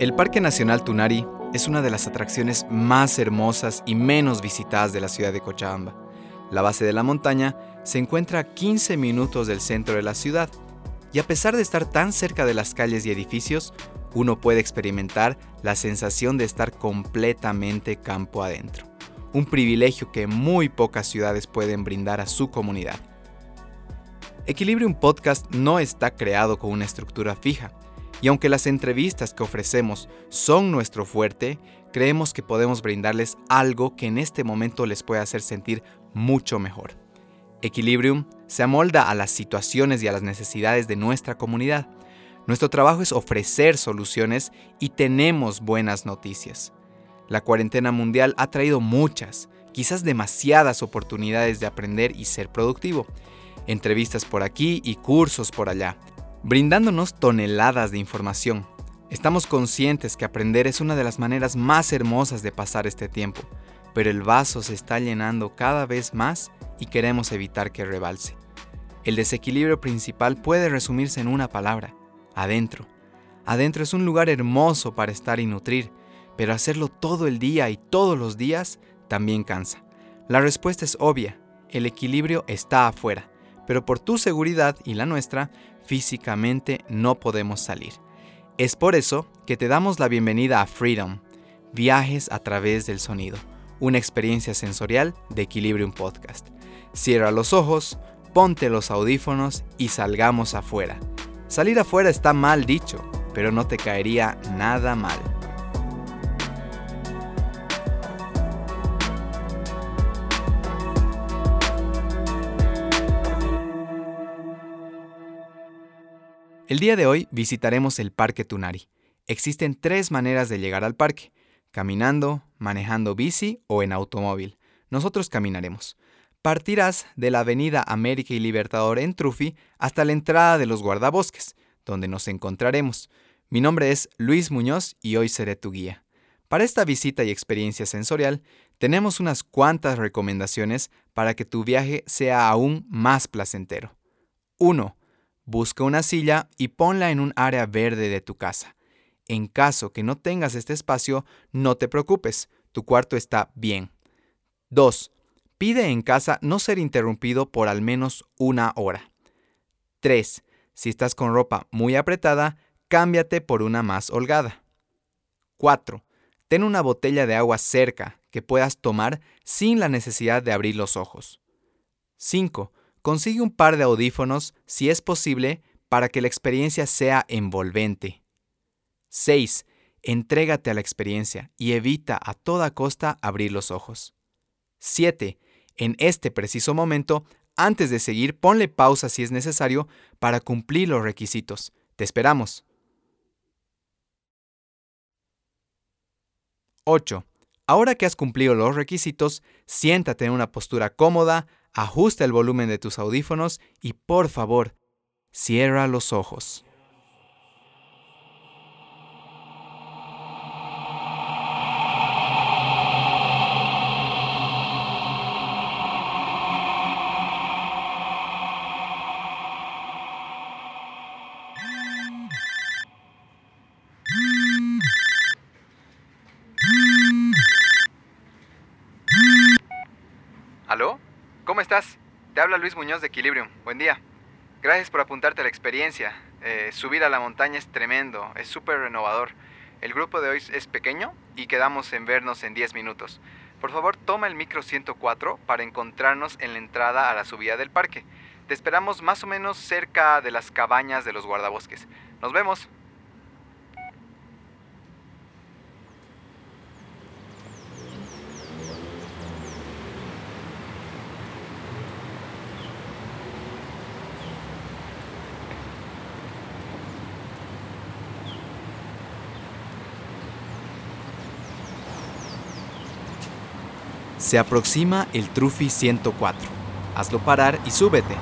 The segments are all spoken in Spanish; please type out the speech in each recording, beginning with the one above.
El Parque Nacional Tunari es una de las atracciones más hermosas y menos visitadas de la ciudad de Cochabamba. La base de la montaña se encuentra a 15 minutos del centro de la ciudad y a pesar de estar tan cerca de las calles y edificios, uno puede experimentar la sensación de estar completamente campo adentro, un privilegio que muy pocas ciudades pueden brindar a su comunidad. Equilibrium Podcast no está creado con una estructura fija, y aunque las entrevistas que ofrecemos son nuestro fuerte, creemos que podemos brindarles algo que en este momento les puede hacer sentir mucho mejor. Equilibrium se amolda a las situaciones y a las necesidades de nuestra comunidad. Nuestro trabajo es ofrecer soluciones y tenemos buenas noticias. La cuarentena mundial ha traído muchas, quizás demasiadas oportunidades de aprender y ser productivo. Entrevistas por aquí y cursos por allá, brindándonos toneladas de información. Estamos conscientes que aprender es una de las maneras más hermosas de pasar este tiempo, pero el vaso se está llenando cada vez más y queremos evitar que rebalse. El desequilibrio principal puede resumirse en una palabra, adentro. Adentro es un lugar hermoso para estar y nutrir, pero hacerlo todo el día y todos los días también cansa. La respuesta es obvia, el equilibrio está afuera, pero por tu seguridad y la nuestra, físicamente no podemos salir. Es por eso que te damos la bienvenida a Freedom, viajes a través del sonido, una experiencia sensorial de Equilibrium Podcast. Cierra los ojos, ponte los audífonos y salgamos afuera. Salir afuera está mal dicho, pero no te caería nada mal. El día de hoy visitaremos el Parque Tunari. Existen tres maneras de llegar al parque, caminando, manejando bici o en automóvil. Nosotros caminaremos. Partirás de la avenida América y Libertador en Trufi hasta la entrada de los guardabosques, donde nos encontraremos. Mi nombre es Luis Muñoz y hoy seré tu guía. Para esta visita y experiencia sensorial, tenemos unas cuantas recomendaciones para que tu viaje sea aún más placentero. 1 Busca una silla y ponla en un área verde de tu casa. En caso que no tengas este espacio, no te preocupes, tu cuarto está bien. 2. Pide en casa no ser interrumpido por al menos una hora. 3. Si estás con ropa muy apretada, cámbiate por una más holgada. 4. Ten una botella de agua cerca que puedas tomar sin la necesidad de abrir los ojos. 5. Consigue un par de audífonos, si es posible, para que la experiencia sea envolvente. 6. Entrégate a la experiencia y evita a toda costa abrir los ojos. 7. En este preciso momento, antes de seguir, ponle pausa si es necesario para cumplir los requisitos. Te esperamos. 8. Ahora que has cumplido los requisitos, siéntate en una postura cómoda, ajusta el volumen de tus audífonos y por favor, cierra los ojos. Estás? Te habla Luis Muñoz de Equilibrium. Buen día. Gracias por apuntarte a la experiencia. Eh, subir a la montaña es tremendo, es súper renovador. El grupo de hoy es pequeño y quedamos en vernos en 10 minutos. Por favor, toma el micro 104 para encontrarnos en la entrada a la subida del parque. Te esperamos más o menos cerca de las cabañas de los guardabosques. Nos vemos. Se aproxima el Trufi 104. Hazlo parar y súbete.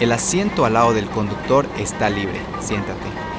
El asiento al lado del conductor está libre. Siéntate.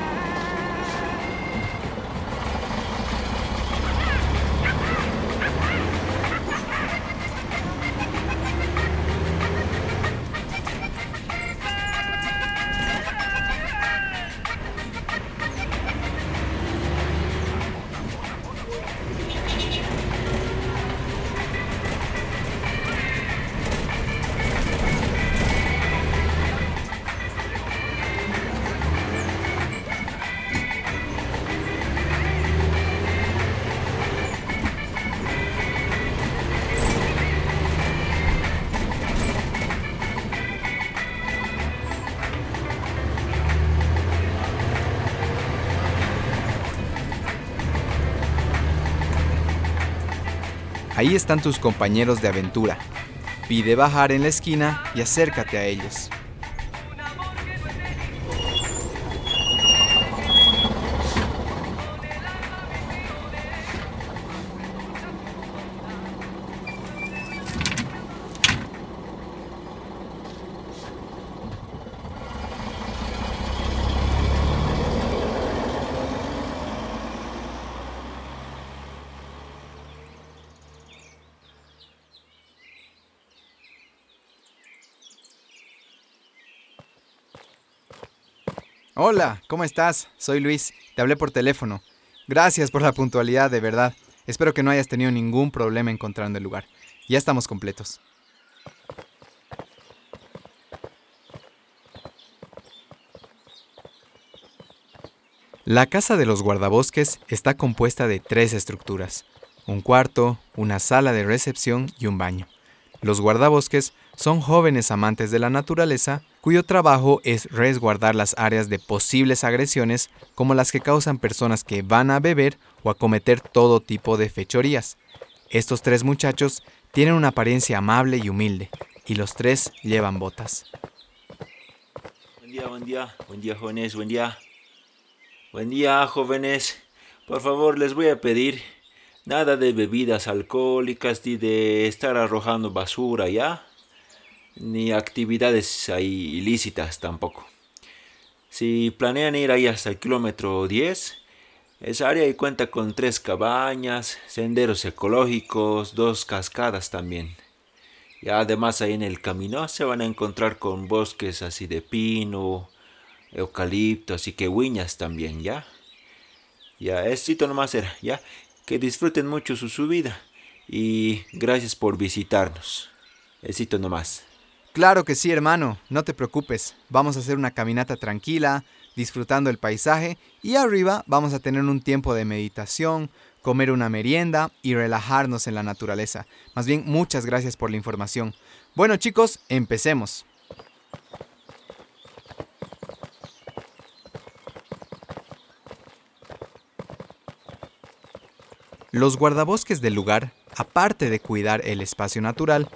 Ahí están tus compañeros de aventura. Pide bajar en la esquina y acércate a ellos. ¿Cómo estás? Soy Luis, te hablé por teléfono. Gracias por la puntualidad, de verdad. Espero que no hayas tenido ningún problema encontrando el lugar. Ya estamos completos. La casa de los guardabosques está compuesta de tres estructuras, un cuarto, una sala de recepción y un baño. Los guardabosques son jóvenes amantes de la naturaleza cuyo trabajo es resguardar las áreas de posibles agresiones como las que causan personas que van a beber o a cometer todo tipo de fechorías. Estos tres muchachos tienen una apariencia amable y humilde, y los tres llevan botas. Buen día, buen día, buen día jóvenes, buen día. Buen día jóvenes. Por favor, les voy a pedir nada de bebidas alcohólicas ni de estar arrojando basura, ¿ya? Ni actividades ahí ilícitas tampoco. Si planean ir ahí hasta el kilómetro 10, esa área ahí cuenta con tres cabañas, senderos ecológicos, dos cascadas también. Y además ahí en el camino se van a encontrar con bosques así de pino, eucalipto, así que huiñas también, ¿ya? Ya, éxito nomás era, ¿ya? Que disfruten mucho su subida y gracias por visitarnos. Éxito nomás. Claro que sí, hermano, no te preocupes. Vamos a hacer una caminata tranquila, disfrutando el paisaje y arriba vamos a tener un tiempo de meditación, comer una merienda y relajarnos en la naturaleza. Más bien, muchas gracias por la información. Bueno chicos, empecemos. Los guardabosques del lugar, aparte de cuidar el espacio natural,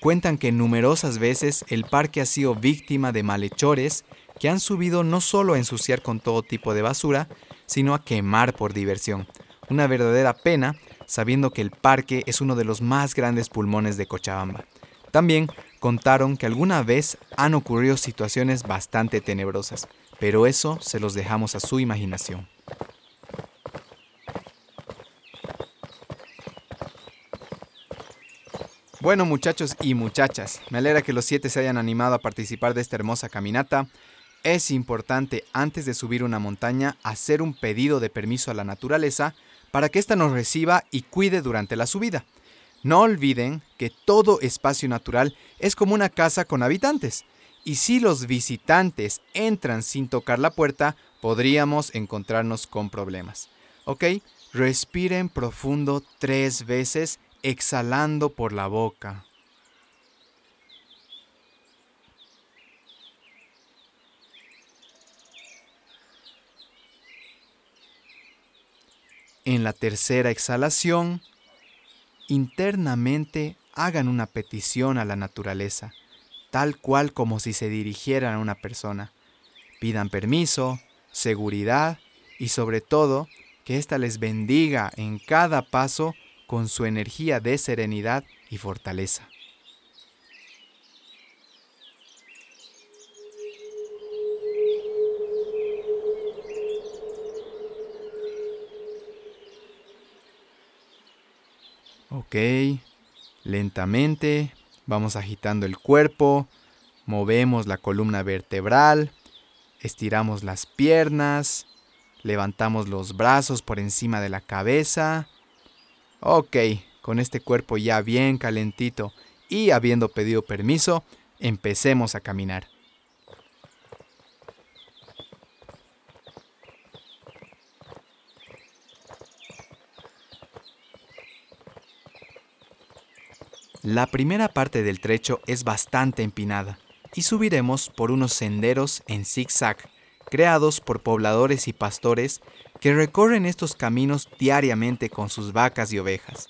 cuentan que numerosas veces el parque ha sido víctima de malhechores que han subido no solo a ensuciar con todo tipo de basura, sino a quemar por diversión. Una verdadera pena sabiendo que el parque es uno de los más grandes pulmones de Cochabamba. También contaron que alguna vez han ocurrido situaciones bastante tenebrosas, pero eso se los dejamos a su imaginación. Bueno muchachos y muchachas, me alegra que los siete se hayan animado a participar de esta hermosa caminata. Es importante antes de subir una montaña hacer un pedido de permiso a la naturaleza para que ésta nos reciba y cuide durante la subida. No olviden que todo espacio natural es como una casa con habitantes. Y si los visitantes entran sin tocar la puerta, podríamos encontrarnos con problemas. ¿Ok? Respiren profundo tres veces exhalando por la boca. En la tercera exhalación, internamente hagan una petición a la naturaleza, tal cual como si se dirigieran a una persona. Pidan permiso, seguridad y sobre todo que ésta les bendiga en cada paso con su energía de serenidad y fortaleza. Ok, lentamente vamos agitando el cuerpo, movemos la columna vertebral, estiramos las piernas, levantamos los brazos por encima de la cabeza Ok, con este cuerpo ya bien calentito y habiendo pedido permiso, empecemos a caminar. La primera parte del trecho es bastante empinada y subiremos por unos senderos en zigzag creados por pobladores y pastores que recorren estos caminos diariamente con sus vacas y ovejas.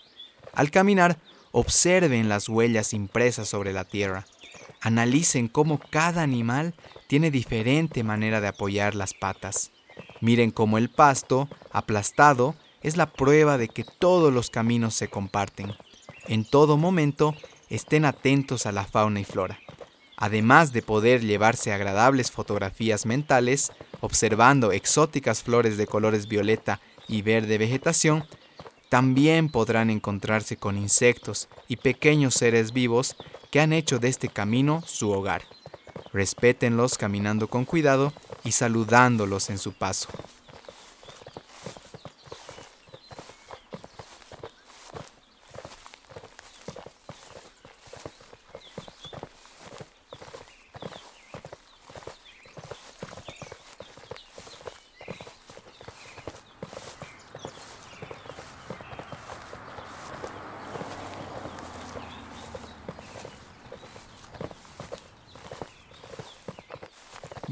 Al caminar, observen las huellas impresas sobre la tierra. Analicen cómo cada animal tiene diferente manera de apoyar las patas. Miren cómo el pasto, aplastado, es la prueba de que todos los caminos se comparten. En todo momento, estén atentos a la fauna y flora. Además de poder llevarse agradables fotografías mentales, observando exóticas flores de colores violeta y verde vegetación, también podrán encontrarse con insectos y pequeños seres vivos que han hecho de este camino su hogar. Respétenlos caminando con cuidado y saludándolos en su paso.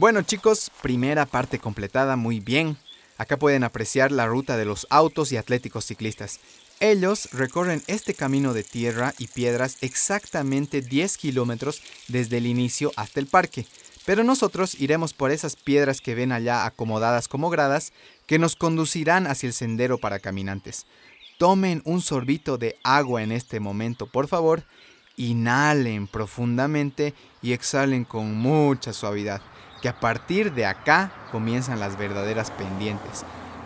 Bueno chicos, primera parte completada muy bien. Acá pueden apreciar la ruta de los autos y atléticos ciclistas. Ellos recorren este camino de tierra y piedras exactamente 10 kilómetros desde el inicio hasta el parque. Pero nosotros iremos por esas piedras que ven allá acomodadas como gradas que nos conducirán hacia el sendero para caminantes. Tomen un sorbito de agua en este momento, por favor. Inhalen profundamente y exhalen con mucha suavidad que a partir de acá comienzan las verdaderas pendientes.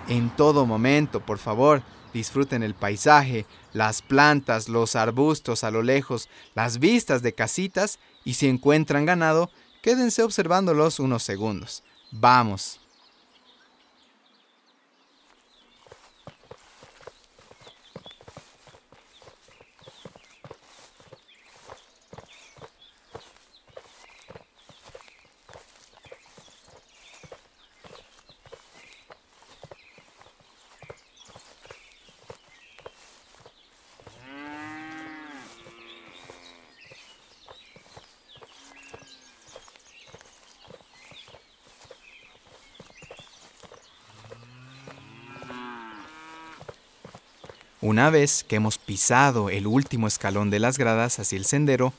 En todo momento, por favor, disfruten el paisaje, las plantas, los arbustos a lo lejos, las vistas de casitas y si encuentran ganado, quédense observándolos unos segundos. Vamos, Una vez que hemos pisado el último escalón de las gradas hacia el sendero,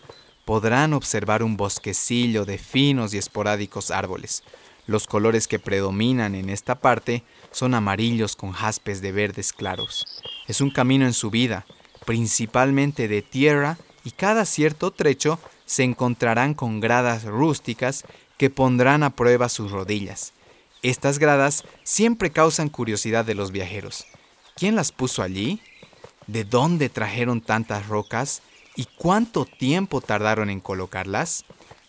podrán observar un bosquecillo de finos y esporádicos árboles. Los colores que predominan en esta parte son amarillos con jaspes de verdes claros. Es un camino en subida, principalmente de tierra, y cada cierto trecho se encontrarán con gradas rústicas que pondrán a prueba sus rodillas. Estas gradas siempre causan curiosidad de los viajeros. ¿Quién las puso allí? ¿De dónde trajeron tantas rocas? ¿Y cuánto tiempo tardaron en colocarlas?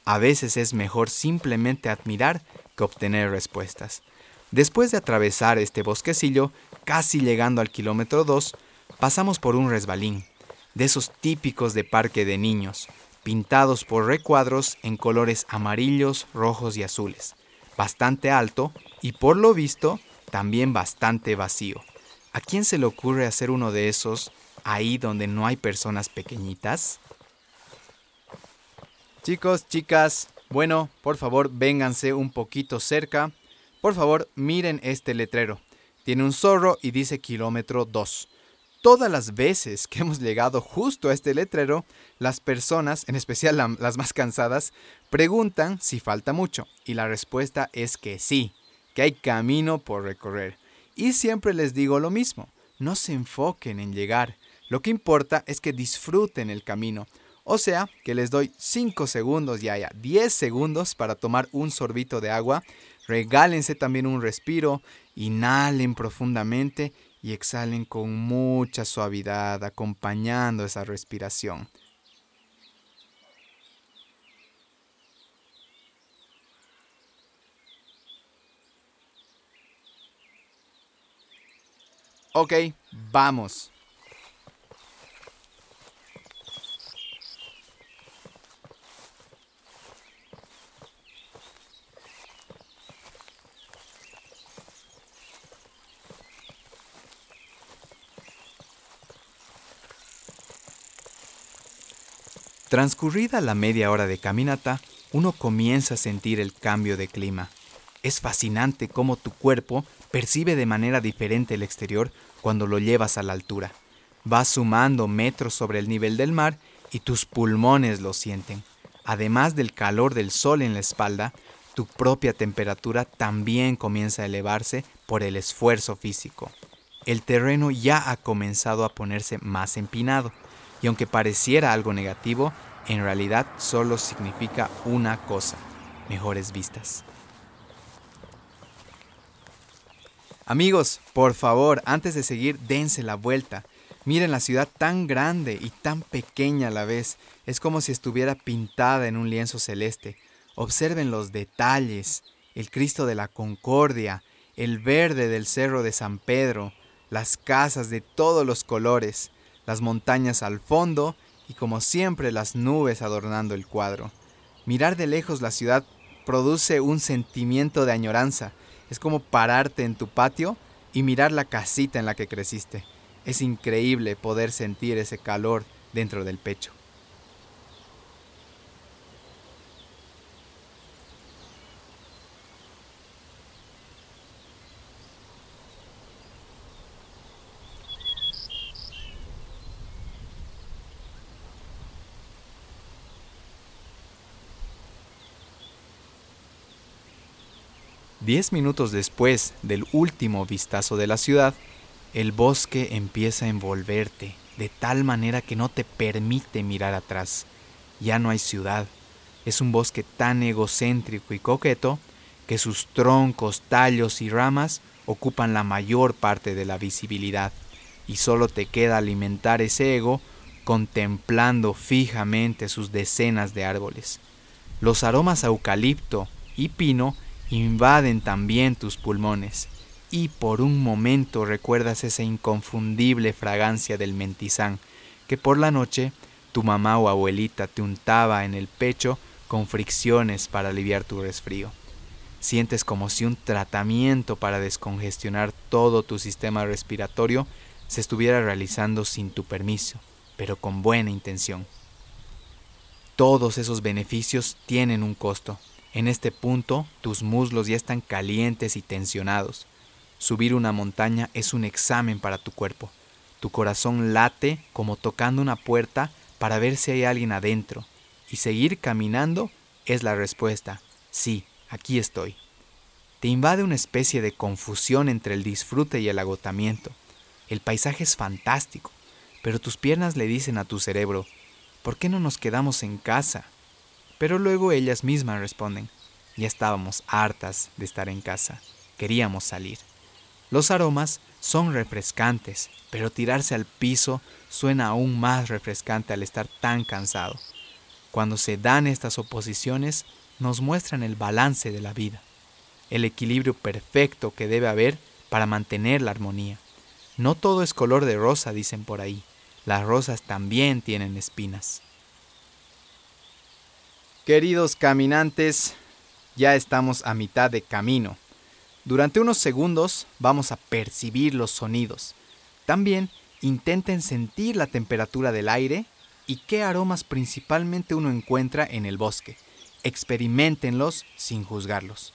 A veces es mejor simplemente admirar que obtener respuestas. Después de atravesar este bosquecillo, casi llegando al kilómetro 2, pasamos por un resbalín, de esos típicos de parque de niños, pintados por recuadros en colores amarillos, rojos y azules, bastante alto y por lo visto también bastante vacío. ¿A quién se le ocurre hacer uno de esos ahí donde no hay personas pequeñitas? Chicos, chicas, bueno, por favor, vénganse un poquito cerca. Por favor, miren este letrero. Tiene un zorro y dice kilómetro 2. Todas las veces que hemos llegado justo a este letrero, las personas, en especial las más cansadas, preguntan si falta mucho. Y la respuesta es que sí, que hay camino por recorrer. Y siempre les digo lo mismo, no se enfoquen en llegar, lo que importa es que disfruten el camino. O sea, que les doy 5 segundos y haya 10 segundos para tomar un sorbito de agua, regálense también un respiro, inhalen profundamente y exhalen con mucha suavidad acompañando esa respiración. Ok, vamos. Transcurrida la media hora de caminata, uno comienza a sentir el cambio de clima. Es fascinante cómo tu cuerpo percibe de manera diferente el exterior cuando lo llevas a la altura. Vas sumando metros sobre el nivel del mar y tus pulmones lo sienten. Además del calor del sol en la espalda, tu propia temperatura también comienza a elevarse por el esfuerzo físico. El terreno ya ha comenzado a ponerse más empinado y aunque pareciera algo negativo, en realidad solo significa una cosa, mejores vistas. Amigos, por favor, antes de seguir, dense la vuelta. Miren la ciudad tan grande y tan pequeña a la vez. Es como si estuviera pintada en un lienzo celeste. Observen los detalles. El Cristo de la Concordia, el verde del Cerro de San Pedro, las casas de todos los colores las montañas al fondo y como siempre las nubes adornando el cuadro. Mirar de lejos la ciudad produce un sentimiento de añoranza. Es como pararte en tu patio y mirar la casita en la que creciste. Es increíble poder sentir ese calor dentro del pecho. Diez minutos después del último vistazo de la ciudad, el bosque empieza a envolverte de tal manera que no te permite mirar atrás. Ya no hay ciudad. Es un bosque tan egocéntrico y coqueto que sus troncos, tallos y ramas ocupan la mayor parte de la visibilidad y solo te queda alimentar ese ego contemplando fijamente sus decenas de árboles. Los aromas a eucalipto y pino invaden también tus pulmones y por un momento recuerdas esa inconfundible fragancia del mentizán que por la noche tu mamá o abuelita te untaba en el pecho con fricciones para aliviar tu resfrío. Sientes como si un tratamiento para descongestionar todo tu sistema respiratorio se estuviera realizando sin tu permiso, pero con buena intención. Todos esos beneficios tienen un costo, en este punto, tus muslos ya están calientes y tensionados. Subir una montaña es un examen para tu cuerpo. Tu corazón late como tocando una puerta para ver si hay alguien adentro. Y seguir caminando es la respuesta. Sí, aquí estoy. Te invade una especie de confusión entre el disfrute y el agotamiento. El paisaje es fantástico, pero tus piernas le dicen a tu cerebro, ¿por qué no nos quedamos en casa? Pero luego ellas mismas responden, ya estábamos hartas de estar en casa, queríamos salir. Los aromas son refrescantes, pero tirarse al piso suena aún más refrescante al estar tan cansado. Cuando se dan estas oposiciones, nos muestran el balance de la vida, el equilibrio perfecto que debe haber para mantener la armonía. No todo es color de rosa, dicen por ahí. Las rosas también tienen espinas. Queridos caminantes, ya estamos a mitad de camino. Durante unos segundos vamos a percibir los sonidos. También intenten sentir la temperatura del aire y qué aromas principalmente uno encuentra en el bosque. Experimentenlos sin juzgarlos.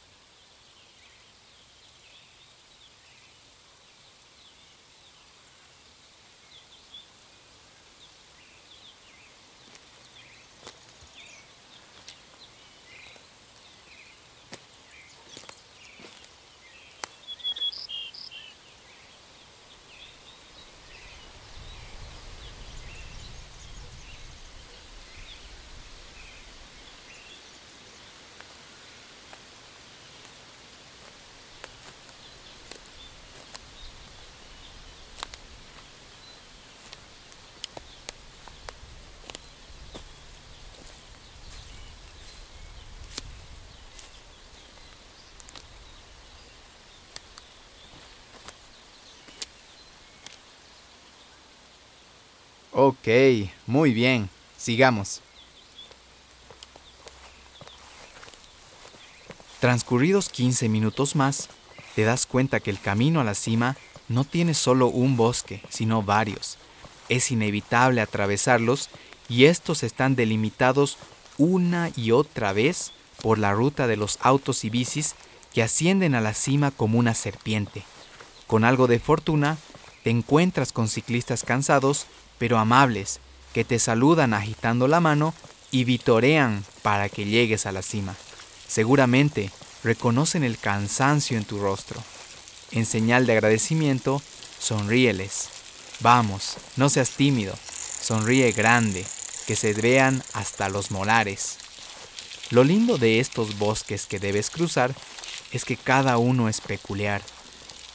Ok, muy bien. Sigamos. Transcurridos 15 minutos más, te das cuenta que el camino a la cima no tiene solo un bosque, sino varios. Es inevitable atravesarlos y estos están delimitados una y otra vez por la ruta de los autos y bicis que ascienden a la cima como una serpiente. Con algo de fortuna, te encuentras con ciclistas cansados, pero amables, que te saludan agitando la mano y vitorean para que llegues a la cima. Seguramente reconocen el cansancio en tu rostro. En señal de agradecimiento, sonríeles. Vamos, no seas tímido, sonríe grande, que se vean hasta los molares. Lo lindo de estos bosques que debes cruzar es que cada uno es peculiar.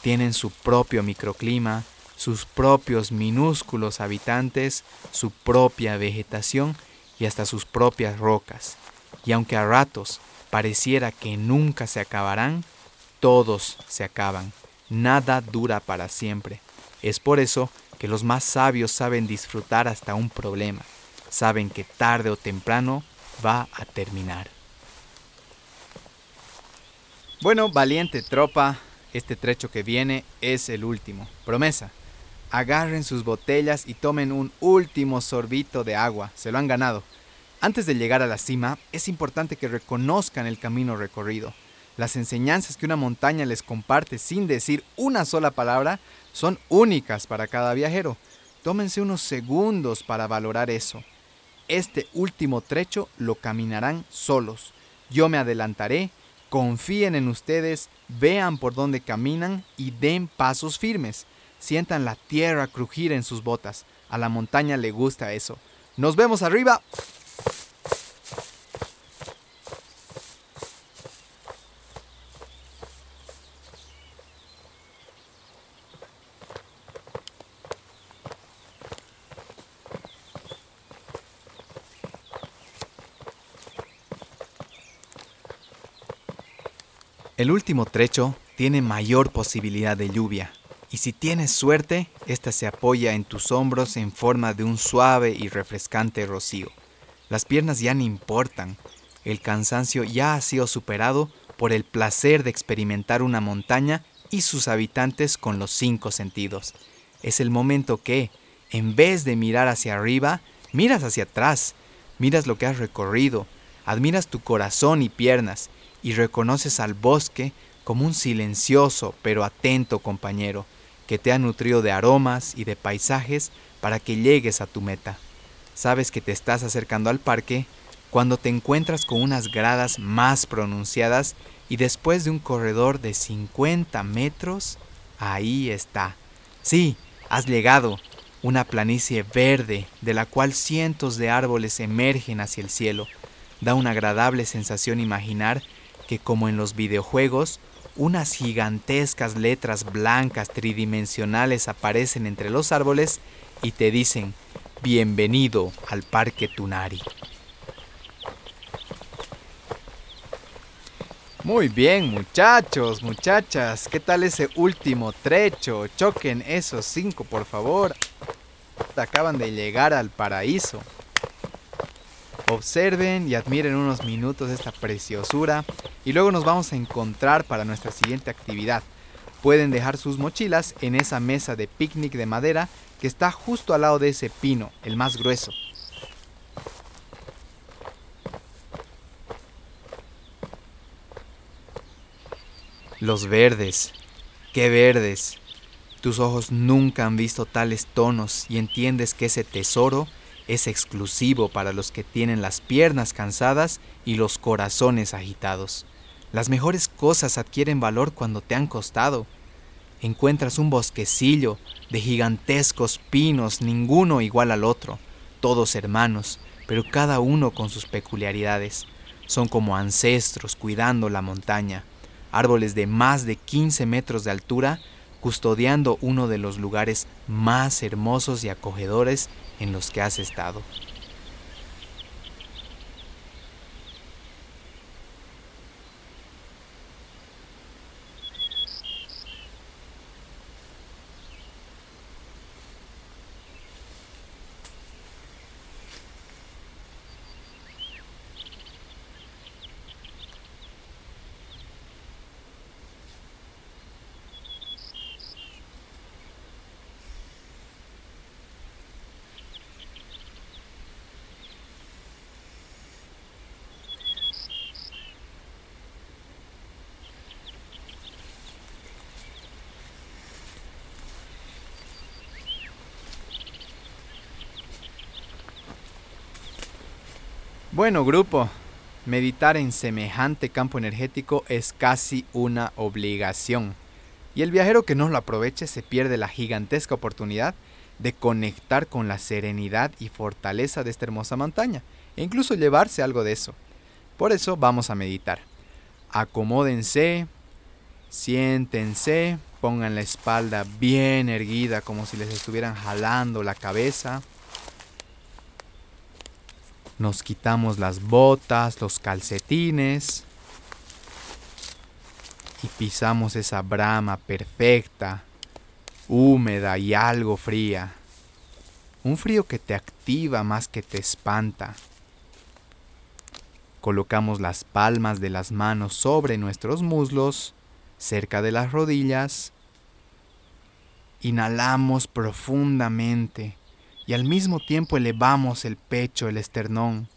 Tienen su propio microclima, sus propios minúsculos habitantes, su propia vegetación y hasta sus propias rocas. Y aunque a ratos pareciera que nunca se acabarán, todos se acaban. Nada dura para siempre. Es por eso que los más sabios saben disfrutar hasta un problema. Saben que tarde o temprano va a terminar. Bueno, valiente tropa, este trecho que viene es el último. Promesa. Agarren sus botellas y tomen un último sorbito de agua. Se lo han ganado. Antes de llegar a la cima, es importante que reconozcan el camino recorrido. Las enseñanzas que una montaña les comparte sin decir una sola palabra son únicas para cada viajero. Tómense unos segundos para valorar eso. Este último trecho lo caminarán solos. Yo me adelantaré, confíen en ustedes, vean por dónde caminan y den pasos firmes. Sientan la tierra crujir en sus botas. A la montaña le gusta eso. Nos vemos arriba. El último trecho tiene mayor posibilidad de lluvia, y si tienes suerte, esta se apoya en tus hombros en forma de un suave y refrescante rocío. Las piernas ya no importan, el cansancio ya ha sido superado por el placer de experimentar una montaña y sus habitantes con los cinco sentidos. Es el momento que, en vez de mirar hacia arriba, miras hacia atrás, miras lo que has recorrido, admiras tu corazón y piernas, y reconoces al bosque como un silencioso pero atento compañero que te ha nutrido de aromas y de paisajes para que llegues a tu meta. Sabes que te estás acercando al parque cuando te encuentras con unas gradas más pronunciadas y después de un corredor de 50 metros, ahí está. Sí, has llegado, una planicie verde de la cual cientos de árboles emergen hacia el cielo. Da una agradable sensación imaginar que como en los videojuegos, unas gigantescas letras blancas tridimensionales aparecen entre los árboles y te dicen, bienvenido al Parque Tunari. Muy bien muchachos, muchachas, ¿qué tal ese último trecho? Choquen esos cinco por favor. Acaban de llegar al paraíso. Observen y admiren unos minutos esta preciosura y luego nos vamos a encontrar para nuestra siguiente actividad. Pueden dejar sus mochilas en esa mesa de picnic de madera que está justo al lado de ese pino, el más grueso. Los verdes, qué verdes. Tus ojos nunca han visto tales tonos y entiendes que ese tesoro es exclusivo para los que tienen las piernas cansadas y los corazones agitados. Las mejores cosas adquieren valor cuando te han costado. Encuentras un bosquecillo de gigantescos pinos, ninguno igual al otro, todos hermanos, pero cada uno con sus peculiaridades. Son como ancestros cuidando la montaña, árboles de más de 15 metros de altura custodiando uno de los lugares más hermosos y acogedores en los que has estado. Bueno, grupo, meditar en semejante campo energético es casi una obligación. Y el viajero que no lo aproveche se pierde la gigantesca oportunidad de conectar con la serenidad y fortaleza de esta hermosa montaña e incluso llevarse algo de eso. Por eso vamos a meditar. Acomódense, siéntense, pongan la espalda bien erguida como si les estuvieran jalando la cabeza. Nos quitamos las botas, los calcetines y pisamos esa brama perfecta, húmeda y algo fría. Un frío que te activa más que te espanta. Colocamos las palmas de las manos sobre nuestros muslos, cerca de las rodillas. Inhalamos profundamente y al mismo tiempo elevamos el pecho, el esternón.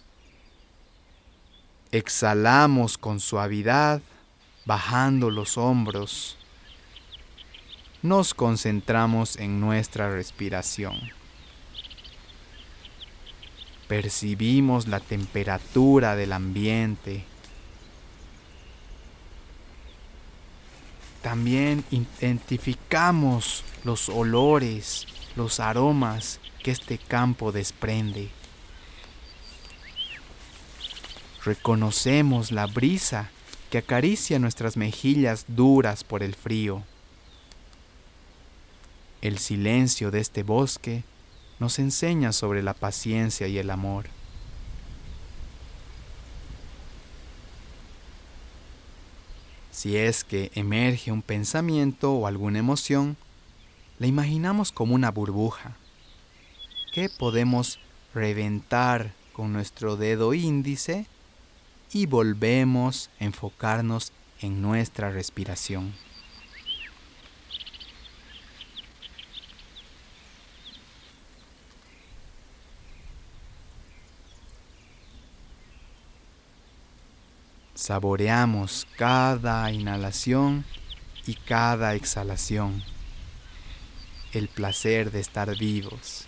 Exhalamos con suavidad, bajando los hombros. Nos concentramos en nuestra respiración. Percibimos la temperatura del ambiente. También identificamos los olores, los aromas que este campo desprende. Reconocemos la brisa que acaricia nuestras mejillas duras por el frío. El silencio de este bosque nos enseña sobre la paciencia y el amor. Si es que emerge un pensamiento o alguna emoción, la imaginamos como una burbuja que podemos reventar con nuestro dedo índice y volvemos a enfocarnos en nuestra respiración. Saboreamos cada inhalación y cada exhalación. El placer de estar vivos.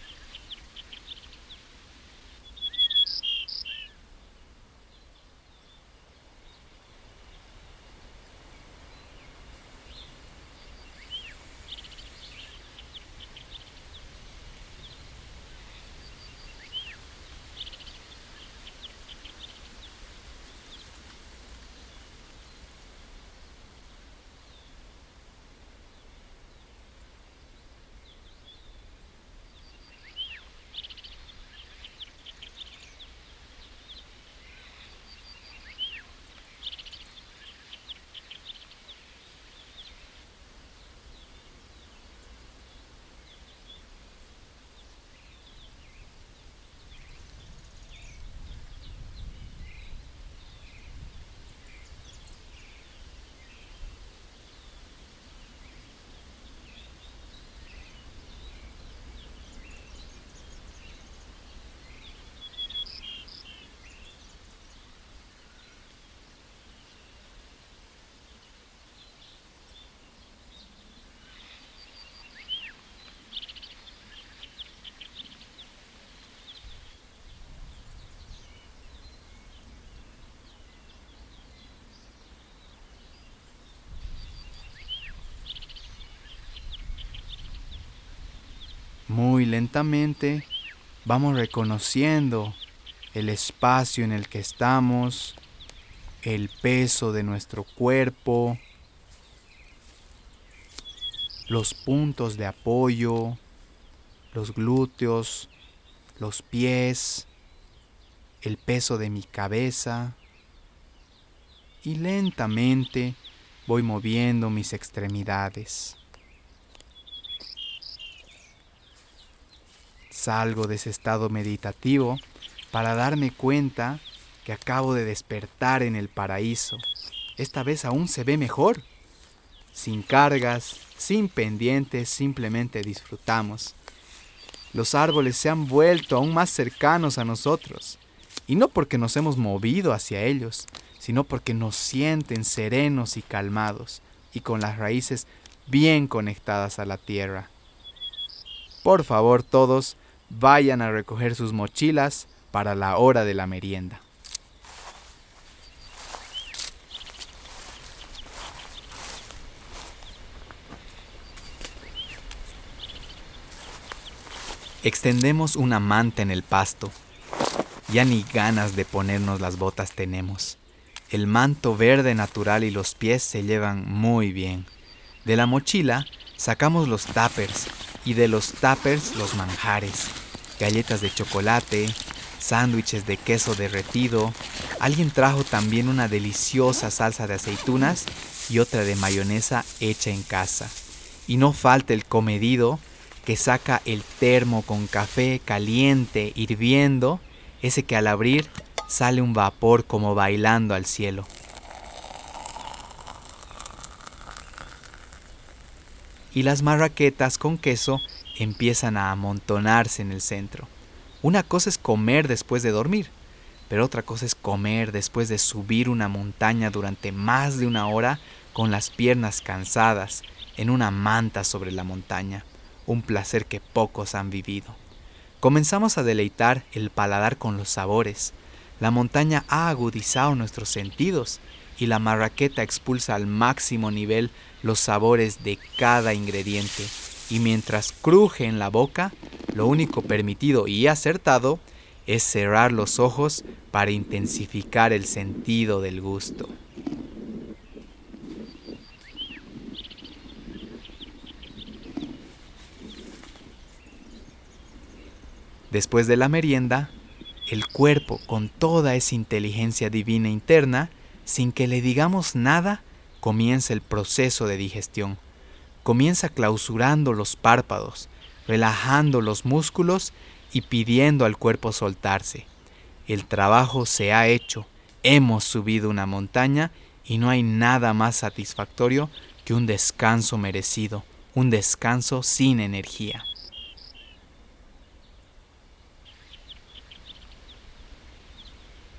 Muy lentamente vamos reconociendo el espacio en el que estamos, el peso de nuestro cuerpo, los puntos de apoyo, los glúteos, los pies, el peso de mi cabeza y lentamente voy moviendo mis extremidades. Salgo de ese estado meditativo para darme cuenta que acabo de despertar en el paraíso. Esta vez aún se ve mejor. Sin cargas, sin pendientes, simplemente disfrutamos. Los árboles se han vuelto aún más cercanos a nosotros. Y no porque nos hemos movido hacia ellos, sino porque nos sienten serenos y calmados y con las raíces bien conectadas a la tierra. Por favor todos, vayan a recoger sus mochilas para la hora de la merienda. Extendemos una manta en el pasto. Ya ni ganas de ponernos las botas tenemos. El manto verde natural y los pies se llevan muy bien. De la mochila sacamos los tuppers y de los tuppers los manjares. Galletas de chocolate, sándwiches de queso derretido. Alguien trajo también una deliciosa salsa de aceitunas y otra de mayonesa hecha en casa. Y no falta el comedido que saca el termo con café caliente hirviendo, ese que al abrir sale un vapor como bailando al cielo. Y las marraquetas con queso empiezan a amontonarse en el centro. Una cosa es comer después de dormir, pero otra cosa es comer después de subir una montaña durante más de una hora con las piernas cansadas en una manta sobre la montaña, un placer que pocos han vivido. Comenzamos a deleitar el paladar con los sabores. La montaña ha agudizado nuestros sentidos y la marraqueta expulsa al máximo nivel los sabores de cada ingrediente. Y mientras cruje en la boca, lo único permitido y acertado es cerrar los ojos para intensificar el sentido del gusto. Después de la merienda, el cuerpo, con toda esa inteligencia divina interna, sin que le digamos nada, comienza el proceso de digestión. Comienza clausurando los párpados, relajando los músculos y pidiendo al cuerpo soltarse. El trabajo se ha hecho, hemos subido una montaña y no hay nada más satisfactorio que un descanso merecido, un descanso sin energía.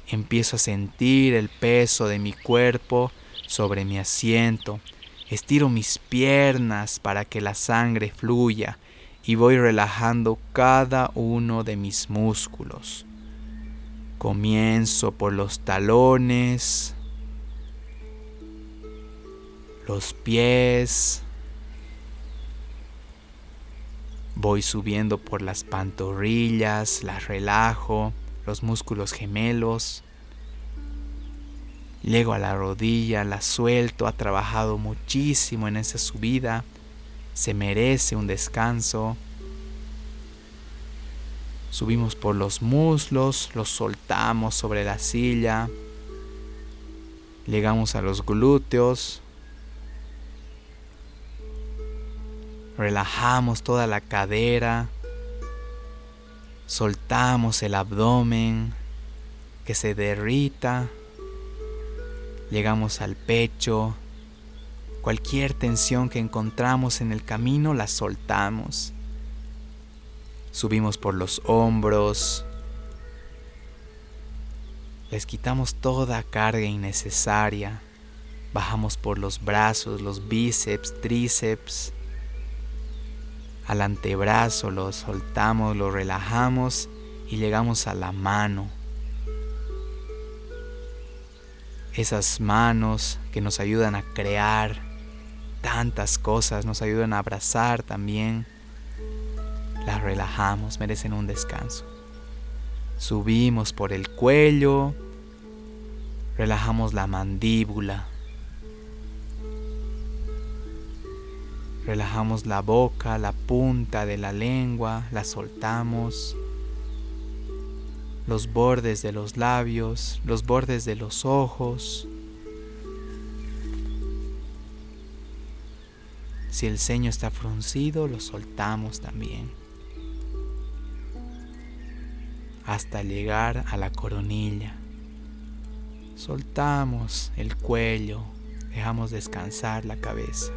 Empiezo a sentir el peso de mi cuerpo sobre mi asiento. Estiro mis piernas para que la sangre fluya y voy relajando cada uno de mis músculos. Comienzo por los talones, los pies, voy subiendo por las pantorrillas, las relajo, los músculos gemelos. Llego a la rodilla, la suelto, ha trabajado muchísimo en esa subida, se merece un descanso. Subimos por los muslos, los soltamos sobre la silla, llegamos a los glúteos, relajamos toda la cadera, Soltamos el abdomen que se derrita. Llegamos al pecho. Cualquier tensión que encontramos en el camino la soltamos. Subimos por los hombros. Les quitamos toda carga innecesaria. Bajamos por los brazos, los bíceps, tríceps al antebrazo, lo soltamos, lo relajamos y llegamos a la mano. Esas manos que nos ayudan a crear tantas cosas, nos ayudan a abrazar también. Las relajamos, merecen un descanso. Subimos por el cuello, relajamos la mandíbula, Relajamos la boca, la punta de la lengua, la soltamos. Los bordes de los labios, los bordes de los ojos. Si el ceño está fruncido, lo soltamos también. Hasta llegar a la coronilla. Soltamos el cuello, dejamos descansar la cabeza.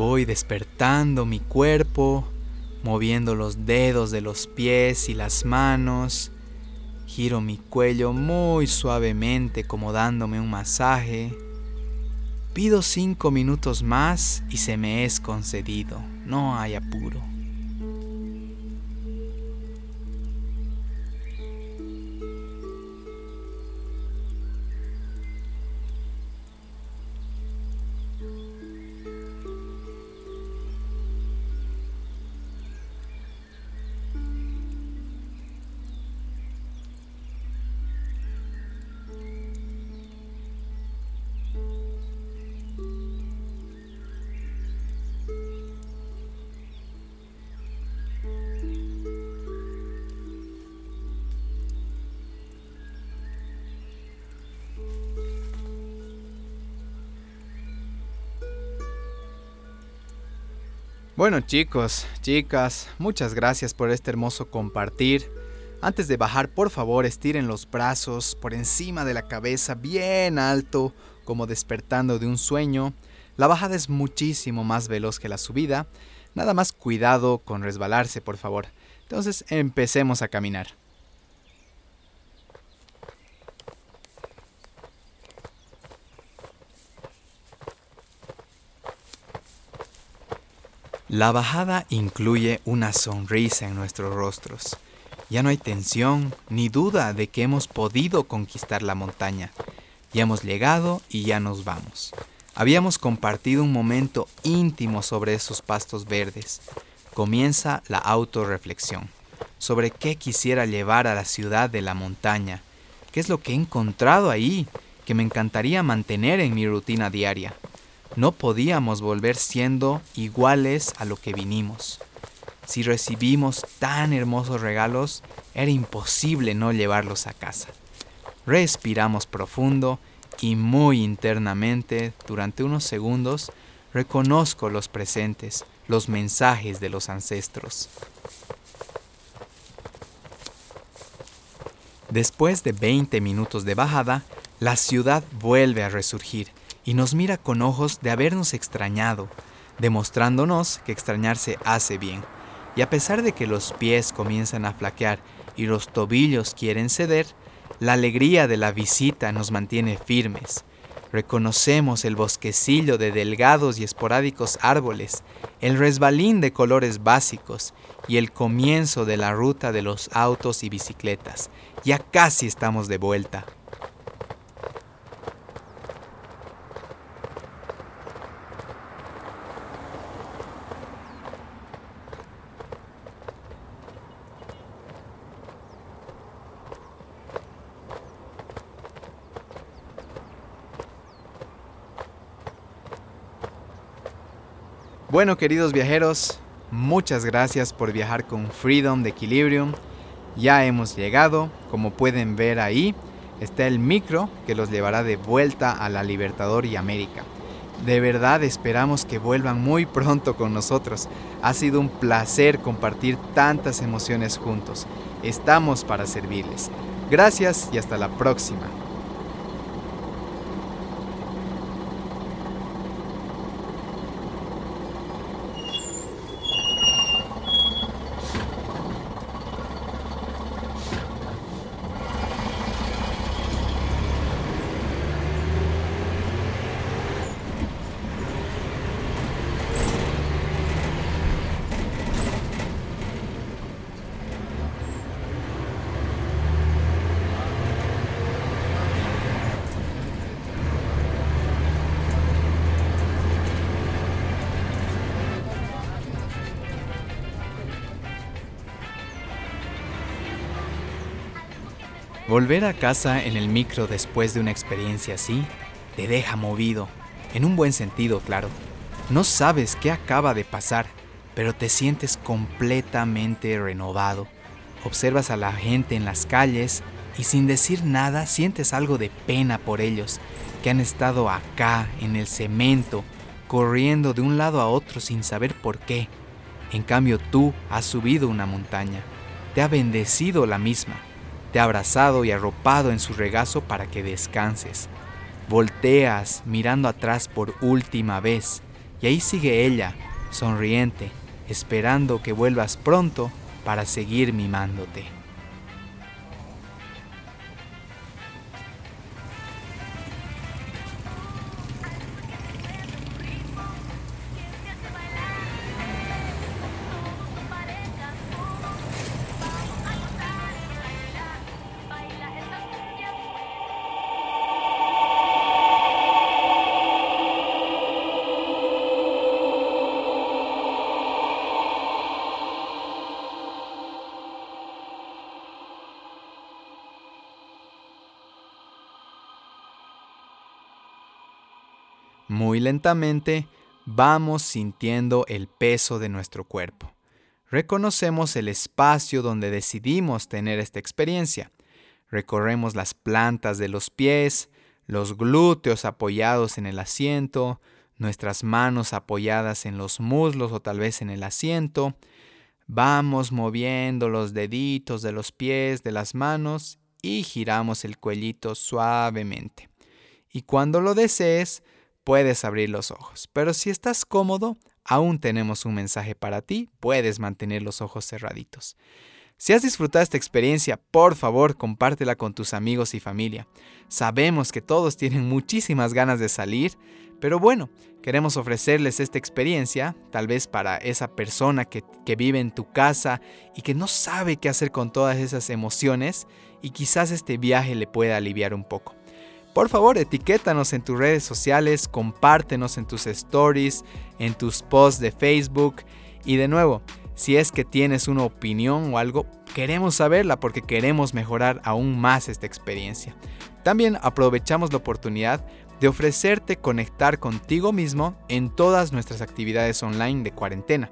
Voy despertando mi cuerpo, moviendo los dedos de los pies y las manos. Giro mi cuello muy suavemente como dándome un masaje. Pido cinco minutos más y se me es concedido. No hay apuro. Bueno chicos, chicas, muchas gracias por este hermoso compartir. Antes de bajar, por favor, estiren los brazos por encima de la cabeza bien alto, como despertando de un sueño. La bajada es muchísimo más veloz que la subida. Nada más cuidado con resbalarse, por favor. Entonces, empecemos a caminar. La bajada incluye una sonrisa en nuestros rostros. Ya no hay tensión ni duda de que hemos podido conquistar la montaña. Ya hemos llegado y ya nos vamos. Habíamos compartido un momento íntimo sobre esos pastos verdes. Comienza la autorreflexión sobre qué quisiera llevar a la ciudad de la montaña, qué es lo que he encontrado ahí que me encantaría mantener en mi rutina diaria. No podíamos volver siendo iguales a lo que vinimos. Si recibimos tan hermosos regalos, era imposible no llevarlos a casa. Respiramos profundo y muy internamente, durante unos segundos, reconozco los presentes, los mensajes de los ancestros. Después de 20 minutos de bajada, la ciudad vuelve a resurgir y nos mira con ojos de habernos extrañado, demostrándonos que extrañarse hace bien. Y a pesar de que los pies comienzan a flaquear y los tobillos quieren ceder, la alegría de la visita nos mantiene firmes. Reconocemos el bosquecillo de delgados y esporádicos árboles, el resbalín de colores básicos y el comienzo de la ruta de los autos y bicicletas. Ya casi estamos de vuelta. Bueno, queridos viajeros, muchas gracias por viajar con Freedom de Equilibrium. Ya hemos llegado, como pueden ver ahí, está el micro que los llevará de vuelta a la Libertador y América. De verdad esperamos que vuelvan muy pronto con nosotros. Ha sido un placer compartir tantas emociones juntos. Estamos para servirles. Gracias y hasta la próxima. Volver a casa en el micro después de una experiencia así te deja movido, en un buen sentido, claro. No sabes qué acaba de pasar, pero te sientes completamente renovado. Observas a la gente en las calles y sin decir nada sientes algo de pena por ellos, que han estado acá, en el cemento, corriendo de un lado a otro sin saber por qué. En cambio tú has subido una montaña, te ha bendecido la misma te ha abrazado y arropado en su regazo para que descanses. Volteas mirando atrás por última vez Y ahí sigue ella, sonriente, esperando que vuelvas pronto para seguir mimándote. Lentamente vamos sintiendo el peso de nuestro cuerpo. Reconocemos el espacio donde decidimos tener esta experiencia. Recorremos las plantas de los pies, los glúteos apoyados en el asiento, nuestras manos apoyadas en los muslos o tal vez en el asiento. Vamos moviendo los deditos de los pies, de las manos y giramos el cuellito suavemente. Y cuando lo desees, puedes abrir los ojos. Pero si estás cómodo, aún tenemos un mensaje para ti, puedes mantener los ojos cerraditos. Si has disfrutado esta experiencia, por favor compártela con tus amigos y familia. Sabemos que todos tienen muchísimas ganas de salir, pero bueno, queremos ofrecerles esta experiencia, tal vez para esa persona que, que, vive en tu casa y que no sabe qué hacer con todas esas emociones y quizás este viaje le pueda aliviar un poco. Por favor, etiquétanos en tus redes sociales, compártenos en tus stories, en tus posts de Facebook y de nuevo, si es que tienes una opinión o algo, queremos saberla porque queremos mejorar aún más esta experiencia. También aprovechamos la oportunidad de ofrecerte conectar contigo mismo en todas nuestras actividades online de cuarentena.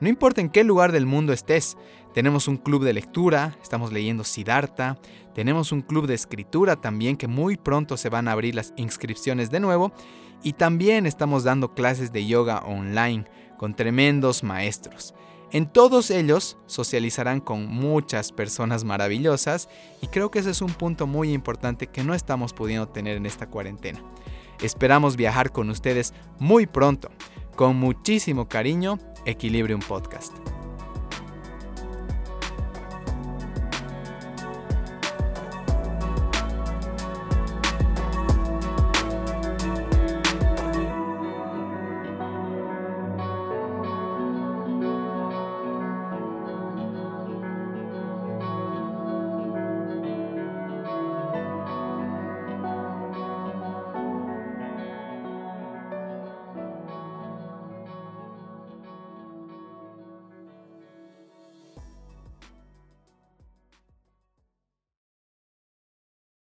No importa en qué lugar del mundo estés, tenemos un club de lectura, estamos leyendo Siddhartha, tenemos un club de escritura también que muy pronto se van a abrir las inscripciones de nuevo y también estamos dando clases de yoga online con tremendos maestros. En todos ellos socializarán con muchas personas maravillosas y creo que ese es un punto muy importante que no estamos pudiendo tener en esta cuarentena. Esperamos viajar con ustedes muy pronto. Con muchísimo cariño, Equilibrium Podcast.